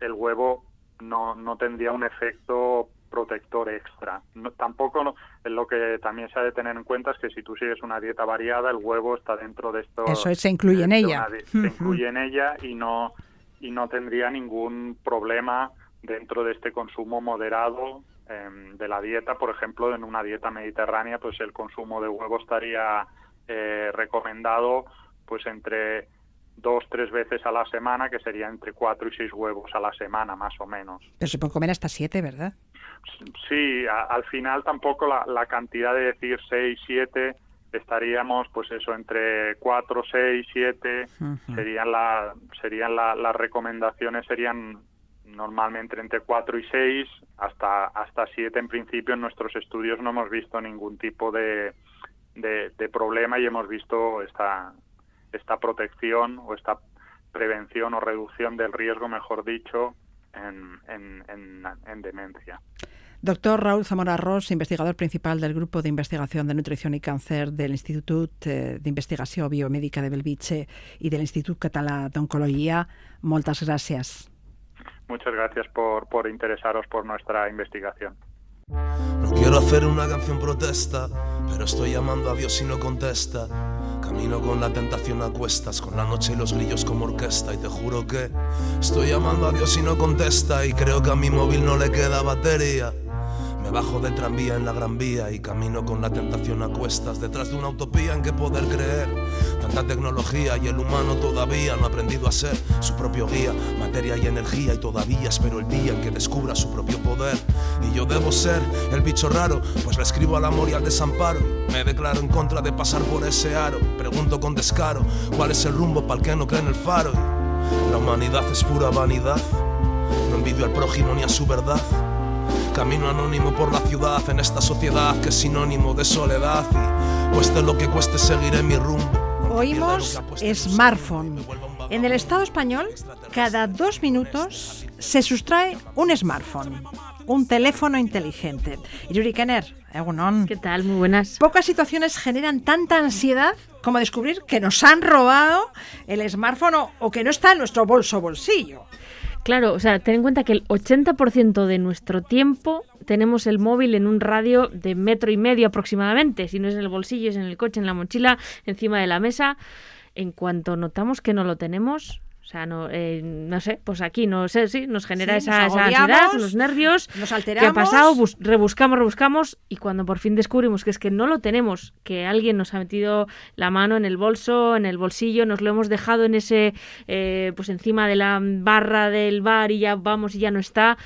el huevo no, no tendría un efecto protector extra. No, tampoco lo que también se ha de tener en cuenta es que si tú sigues una dieta variada, el huevo está dentro de esto. Eso se incluye en ella. se incluye en ella y no y no tendría ningún problema dentro de este consumo moderado Em, de la dieta, por ejemplo, en una dieta mediterránea, pues el consumo de huevo estaría eh, recomendado pues entre dos, tres veces a la semana, que sería entre cuatro y seis huevos a la semana, más o menos. Pero se puede comer hasta siete, ¿verdad? Sí, al final tampoco la, cantidad de decir seis, siete, estaríamos pues eso entre cuatro, seis, siete, serían la, serían las recomendaciones serían normalmente entre 4 y 6, hasta, hasta 7 en principio en nuestros estudios no hemos visto ningún tipo de, de, problema y hemos visto esta, esta protección o esta prevención o reducción del riesgo, mejor dicho, en, en, en, demencia. Doctor Raúl Zamora Ross, investigador principal del Grupo de Investigación de Nutrición y Cáncer del Instituto de Investigación Biomédica de Belviche y del Instituto Català d'Oncologia, moltes gràcies. Muchas gracias por, por interesaros por nuestra investigación. No quiero hacer una canción protesta, pero estoy llamando a Dios y no contesta. Camino con la tentación a cuestas, con la noche y los grillos como orquesta, y te juro que estoy llamando a Dios y no contesta, y creo que a mi móvil no le queda batería. Me Bajo del tranvía en la gran vía y camino con la tentación a cuestas detrás de una utopía en que poder creer. Tanta tecnología y el humano todavía no ha aprendido a ser su propio guía, materia y energía y todavía espero el día en que descubra su propio poder. Y yo debo ser el bicho raro, pues le escribo al amor y al desamparo. Me declaro en contra de pasar por ese aro. Pregunto con descaro cuál es el rumbo para el que no cree en el faro. La humanidad es pura vanidad. No envidio al prójimo ni a su verdad. Camino anónimo por la ciudad en esta sociedad que es sinónimo de soledad y cueste lo que cueste seguiré mi rumbo. Oímos smartphone. En el Estado español, cada dos minutos se sustrae un smartphone, un teléfono inteligente. Yuri Kenner, ¿Qué tal? Muy buenas. Pocas situaciones generan tanta ansiedad como descubrir que nos han robado el smartphone o, o que no está en nuestro bolso bolsillo. Claro, o sea, ten en cuenta que el 80% de nuestro tiempo tenemos el móvil en un radio de metro y medio aproximadamente. Si no es en el bolsillo, es en el coche, en la mochila, encima de la mesa. En cuanto notamos que no lo tenemos, o sea, no, eh, no sé, pues aquí no sé, sí, nos genera Sí, esa, nos esa ansiedad, los nervios. nos ¿Qué ha alteramos. pasado? Bus- rebuscamos, rebuscamos y cuando por fin descubrimos que es que no lo tenemos, que alguien nos ha metido la mano en el bolso, en el bolsillo, nos lo hemos dejado en ese, eh, pues encima de la barra del bar y ya vamos y ya no está.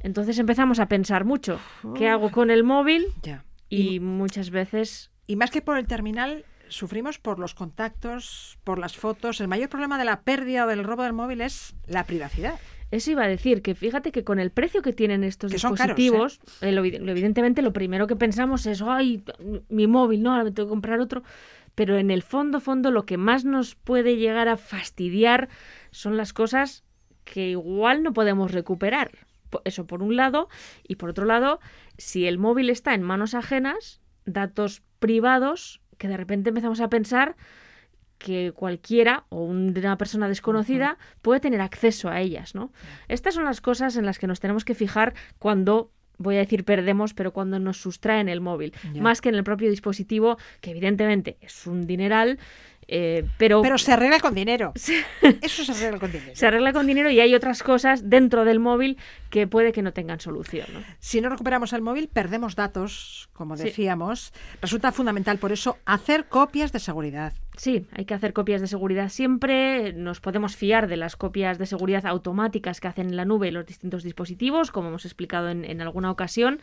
Entonces empezamos a pensar mucho. ¿Qué hago con el móvil? Ya. Y muchas veces Y más que por el terminal, sufrimos por los contactos, por las fotos. El mayor problema de la pérdida o del robo del móvil es la privacidad. Eso iba a decir, que fíjate que con el precio que tienen estos Que son caros, dispositivos, eh, lo- evidentemente lo primero que pensamos es, ay, mi móvil, no, ahora me tengo que comprar otro. Pero en el fondo, fondo, lo que más nos puede llegar a fastidiar son las cosas que igual no podemos recuperar. Eso por un lado. Y por otro lado, si el móvil está en manos ajenas, datos privados, que de repente empezamos a pensar que cualquiera o un- una persona desconocida puede tener acceso a ellas, ¿no? Estas son las cosas en las que nos tenemos que fijar cuando voy a decir perdemos, pero cuando nos sustraen el móvil, Ya. más que en el propio dispositivo, que evidentemente es un dineral, eh, pero, Pero se arregla con dinero. Eso se arregla con dinero. se arregla con dinero y hay otras cosas dentro del móvil que puede que no tengan solución. ¿no? Si no recuperamos el móvil, perdemos datos, como Sí. decíamos. Resulta fundamental, por eso, hacer copias de seguridad. Sí, hay que hacer copias de seguridad siempre. Nos podemos fiar de las copias de seguridad automáticas que hacen en la nube los distintos dispositivos, como hemos explicado en, en alguna ocasión.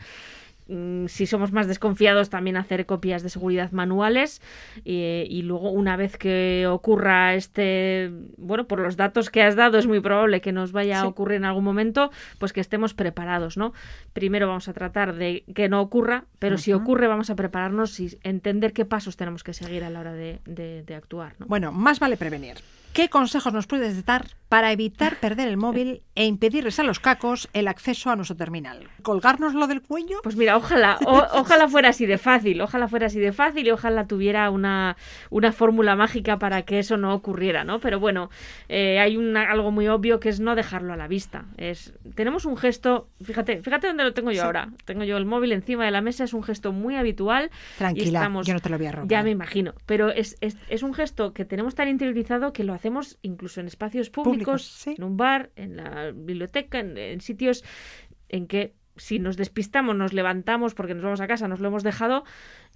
Mm, Si somos más desconfiados, también hacer copias de seguridad manuales y luego una vez que ocurra este, bueno, por los datos que has dado es muy probable que nos vaya a ocurrir en algún momento, pues que estemos preparados, ¿no? Primero vamos a tratar de que no ocurra, pero si ocurre vamos a prepararnos y entender qué pasos tenemos que seguir a la hora de, de- de actuar, ¿no? Bueno, más vale prevenir. ¿Qué consejos nos puedes dar para evitar perder el móvil e impedirles a los cacos el acceso a nuestro terminal? ¿Colgárnoslo del cuello? Pues mira, ojalá, o- ojalá fuera así de fácil, ojalá fuera así de fácil y ojalá tuviera una, una fórmula mágica para que eso no ocurriera, ¿no? Pero bueno, eh, hay una- algo muy obvio que es no dejarlo a la vista. Es, tenemos un gesto, fíjate, fíjate dónde lo tengo yo Sí. ahora. Tengo yo el móvil encima de la mesa, es un gesto muy habitual. y Tranquila, estamos- yo no te lo voy a robar. Ya me imagino, pero es, es, es un gesto que tenemos tan interiorizado que lo hacemos incluso en espacios públicos, Públicos, sí. en un bar, en la biblioteca, en, en sitios en que si nos despistamos, nos levantamos porque nos vamos a casa, nos lo hemos dejado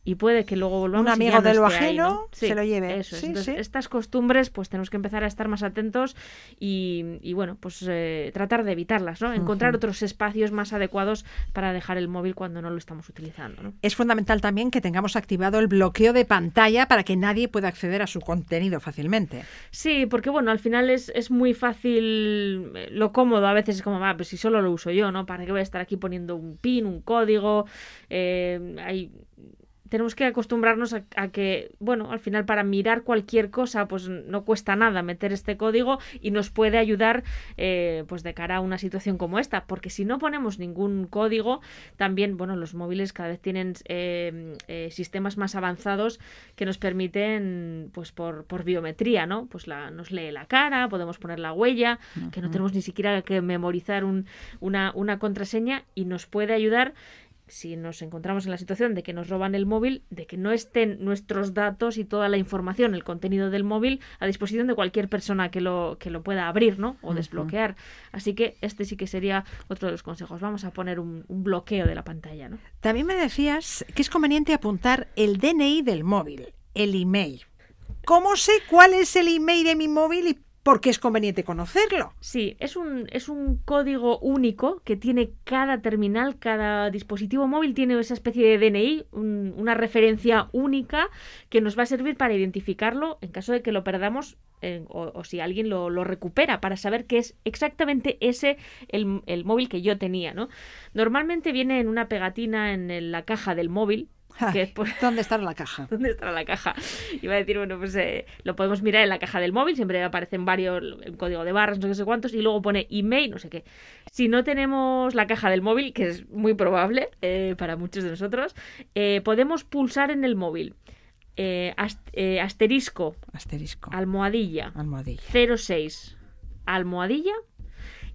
y puede que luego volvamos Un y ya amigo no de lo esté ahí, ajeno ¿no? se lo lleve. Eso es. Sí, Entonces, sí. Estas costumbres, pues tenemos que empezar a estar más atentos y, y, bueno, pues eh, tratar de evitarlas, ¿no? Encontrar otros espacios más adecuados para dejar el móvil cuando no lo estamos utilizando, ¿no? Es fundamental también que tengamos activado el bloqueo de pantalla para que nadie pueda acceder a su contenido fácilmente. Sí, porque bueno, al final es, es muy fácil, eh, lo cómodo a veces es como, va, pues si solo lo uso yo, ¿no? ¿Para qué voy a estar aquí poniendo un pin, un código? Eh, hay, tenemos que acostumbrarnos a, a que, bueno, al final para mirar cualquier cosa, pues no cuesta nada meter este código y nos puede ayudar, eh, pues de cara a una situación como esta, porque si no ponemos ningún código, también, bueno, los móviles cada vez tienen eh, eh, sistemas más avanzados que nos permiten, pues por, por biometría, ¿no? Pues la, nos lee la cara, podemos poner la huella, que no tenemos ni siquiera que memorizar un- una, una contraseña y nos puede ayudar si nos encontramos en la situación de que nos roban el móvil, de que no estén nuestros datos y toda la información, el contenido del móvil a disposición de cualquier persona que lo, que lo pueda abrir ¿no? o desbloquear. Así que este sí que sería otro de los consejos. Vamos a poner un, un bloqueo de la pantalla. ¿no? También me decías que es conveniente apuntar el DNI del móvil, el email. ¿Cómo sé cuál es el email de mi móvil y porque es conveniente conocerlo. Sí, es un, es un código único que tiene cada terminal, cada dispositivo móvil tiene esa especie de DNI, una referencia única que nos va a servir para identificarlo en caso de que lo perdamos o, si alguien lo, lo, recupera para saber que es exactamente ese el, el móvil que yo tenía. ¿no? Normalmente viene en una pegatina en la caja del móvil ¿Dónde está la caja? ¿Dónde está la caja? Iba a decir, bueno, pues eh, lo podemos mirar en la caja del móvil, siempre aparecen varios, el código de barras, no sé cuántos, y luego pone email, no sé qué. Si no tenemos la caja del móvil, que es muy probable eh, para muchos de nosotros, eh, podemos pulsar en el móvil. asterisco, asterisco, almohadilla, almohadilla, 06, almohadilla,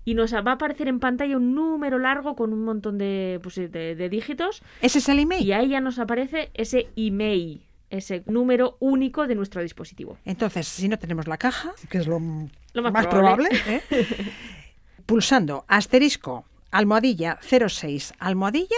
y nos va a aparecer en pantalla un número largo con un montón de, pues, de, dígitos. ¿Ese es el email? Y ahí ya nos aparece ese email ese número único de nuestro dispositivo. Entonces, si no tenemos la caja, que es lo, más, probable, ¿eh? pulsando asterisco almohadilla 06 almohadilla,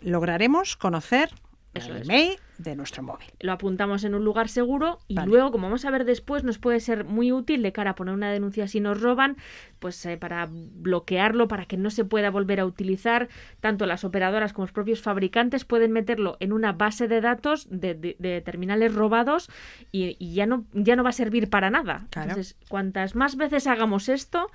lograremos conocer el email de nuestro móvil. Lo apuntamos en un lugar seguro y luego, como vamos a ver después, nos puede ser muy útil de cara a poner una denuncia si nos roban, pues eh, para bloquearlo, para que no se pueda volver a utilizar. Tanto las operadoras como los propios fabricantes pueden meterlo en una base de datos de, terminales robados y, ya, no, ya no va a servir para nada. Entonces, cuantas más veces hagamos esto,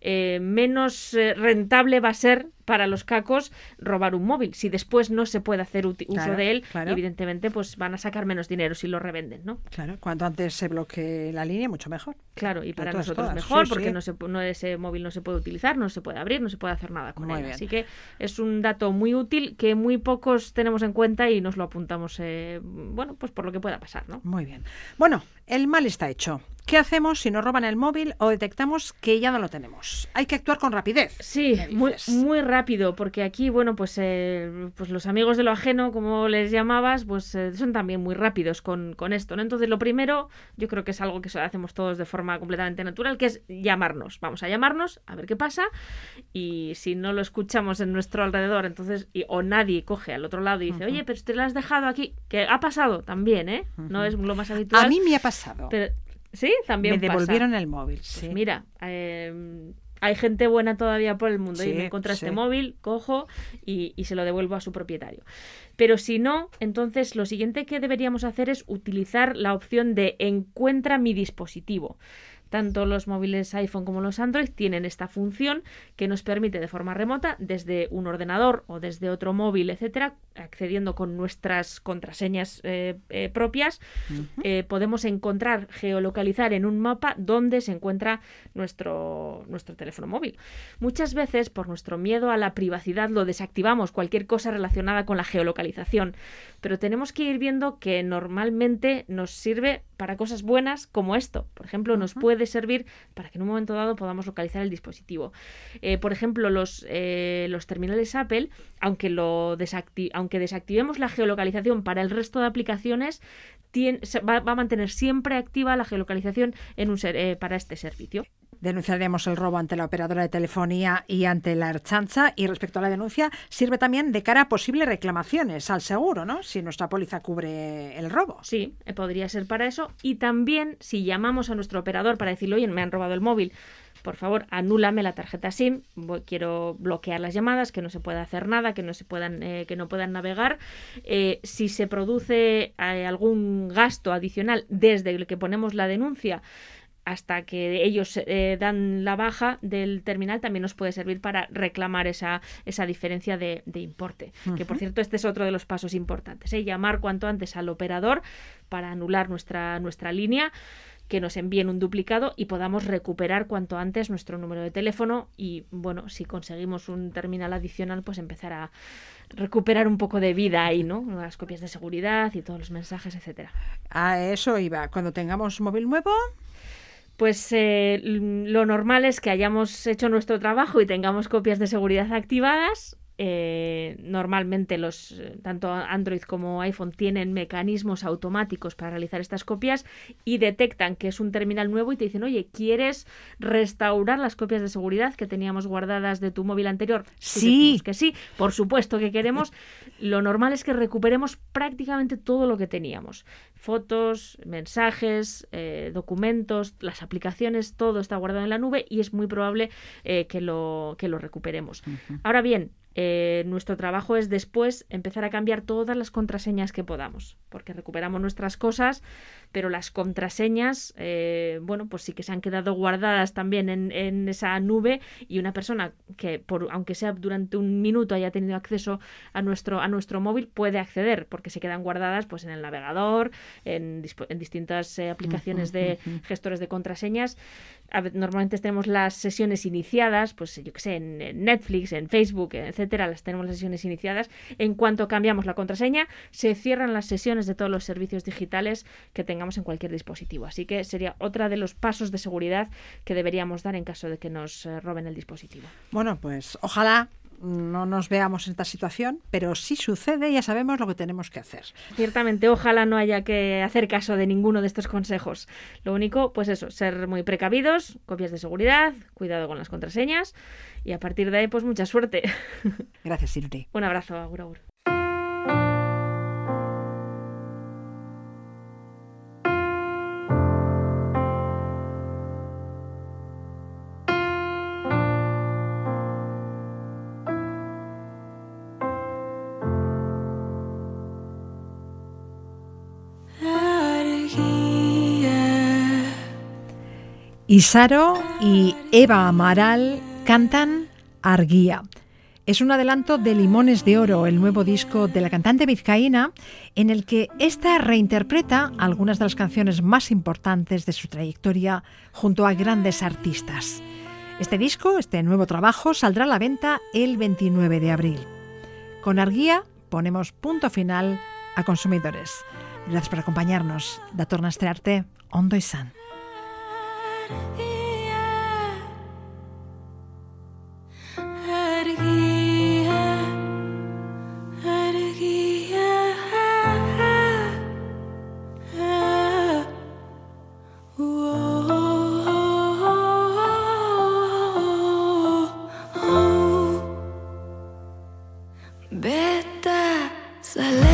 eh, menos eh, rentable va a ser para los cacos robar un móvil. Si después no se puede hacer uso de él, evidentemente pues van a sacar menos dinero si lo revenden, ¿no? Claro, cuanto antes se bloquee la línea, mucho mejor. Claro, y para nosotros mejor, porque No se, no, ese móvil no se puede utilizar, no se puede abrir, no se puede hacer nada con él. Así que es un dato muy útil que muy pocos tenemos en cuenta y nos lo apuntamos, eh, bueno, pues por lo que pueda pasar, ¿no? Muy bien. Bueno, el mal está hecho. ¿Qué hacemos si nos roban el móvil o detectamos que ya no lo tenemos? Hay que actuar con rapidez. Sí, muy, muy rápido, porque aquí, bueno, pues, eh, pues los amigos de lo ajeno, como les llamabas, pues eh, son también muy rápidos con, con, esto, ¿no? Entonces, lo primero, yo creo que es algo que hacemos todos de forma completamente natural, que es llamarnos. Vamos a llamarnos, a ver qué pasa, y si no lo escuchamos en nuestro alrededor, entonces, o nadie coge al otro lado y dice, oye, pero te lo has dejado aquí, que ha pasado también, ¿eh? No es lo más habitual. A mí me ha pasado. Pero, Sí, también Me devolvieron el móvil. Pues sí. mira, em, hay gente buena todavía por el mundo y me encuentro este móvil, cojo y, y, se lo devuelvo a su propietario. Pero si no, entonces lo siguiente que deberíamos hacer es utilizar la opción de encuentra mi dispositivo. Tanto los móviles iPhone como los Android tienen esta función que nos permite de forma remota, desde un ordenador o desde otro móvil, etcétera, accediendo con nuestras contraseñas eh, eh, propias, eh, podemos encontrar, geolocalizar en un mapa dónde se encuentra nuestro, nuestro teléfono móvil. Muchas veces, por nuestro miedo a la privacidad, lo desactivamos, cualquier cosa relacionada con la geolocalización, pero tenemos que ir viendo que normalmente nos sirve para cosas buenas como esto. Por ejemplo, nos puede servir para que en un momento dado podamos localizar el dispositivo. Eh, por ejemplo, los, eh, los terminales Apple, aunque, lo aunque desactivemos la geolocalización para el resto de aplicaciones, va, a mantener siempre activa la geolocalización en un eh, para este servicio denunciaremos el robo ante la operadora de telefonía y ante la Erchancha. Y respecto a la denuncia, sirve también de cara a posibles reclamaciones al seguro, ¿no? Si nuestra póliza cubre el robo. Sí, eh, podría ser para eso. Y también si llamamos a nuestro operador para decirle, oye, me han robado el móvil, por favor, anúlame la tarjeta SIM, quiero bloquear las llamadas, que no se pueda hacer nada, que no se puedan, eh, que no puedan navegar. Eh, si se produce algún gasto adicional desde el que ponemos la denuncia, hasta que ellos eh, dan la baja del terminal también nos puede servir para reclamar esa, esa diferencia de, importe. Que por cierto, este es otro de los pasos importantes. ¿eh? Llamar cuanto antes al operador para anular nuestra, nuestra línea que nos envíen un duplicado y podamos recuperar cuanto antes nuestro número de teléfono y bueno, si conseguimos un terminal adicional, pues empezar a recuperar un poco de vida ahí, ¿no? Las copias de seguridad y todos los mensajes, etcétera. A eso iba. Cuando tengamos móvil nuevo, pues eh, lo normal es que hayamos hecho nuestro trabajo y tengamos copias de seguridad activadas eh, normalmente los eh, tanto Android como iPhone tienen mecanismos automáticos para realizar estas copias y detectan que es un terminal nuevo y te dicen, oye, ¿quieres restaurar las copias de seguridad que teníamos guardadas de tu móvil anterior? Sí. que sí, por supuesto que queremos. Lo normal es que recuperemos prácticamente todo lo que teníamos. Fotos, mensajes, eh, documentos, las aplicaciones, todo está guardado en la nube y es muy probable que, lo, que lo recuperemos. Ahora bien, eh, nuestro trabajo es después empezar a cambiar todas las contraseñas que podamos, porque recuperamos nuestras cosas, pero las contraseñas, eh, bueno, pues sí que se han quedado guardadas también en, esa nube y una persona que, por, aunque sea durante un minuto, haya tenido acceso a nuestro, a nuestro móvil, puede acceder, porque se quedan guardadas pues en el navegador, en, en distintas eh, aplicaciones de gestores de contraseñas. normalmente tenemos las sesiones iniciadas, pues yo que sé, en, Netflix, en Facebook, etcétera, las tenemos las sesiones iniciadas. En cuanto cambiamos la contraseña, se cierran las sesiones de todos los servicios digitales que tengamos en cualquier dispositivo. Así que sería otra de los pasos de seguridad que deberíamos dar en caso de que nos eh, roben el dispositivo. Bueno, pues ojalá no nos veamos en esta situación, pero si sucede ya sabemos lo que tenemos que hacer. Ciertamente, ojalá no haya que hacer caso de ninguno de estos consejos. Lo único, pues eso, ser muy precavidos, copias de seguridad, cuidado con las contraseñas y a partir de ahí, pues mucha suerte. Gracias, Silvi. Un abrazo, Agur Agur. Isaro y Eva Amaral cantan Arguía. Es un adelanto de Limones de Oro, el nuevo disco de la cantante vizcaína, en el que ésta reinterpreta algunas de las canciones más importantes de su trayectoria junto a grandes artistas. Este disco, este nuevo trabajo, saldrá a la venta el 29 de abril. Con Arguía ponemos punto final a consumidores. Gracias por acompañarnos. Da ondo y san. Beta, sale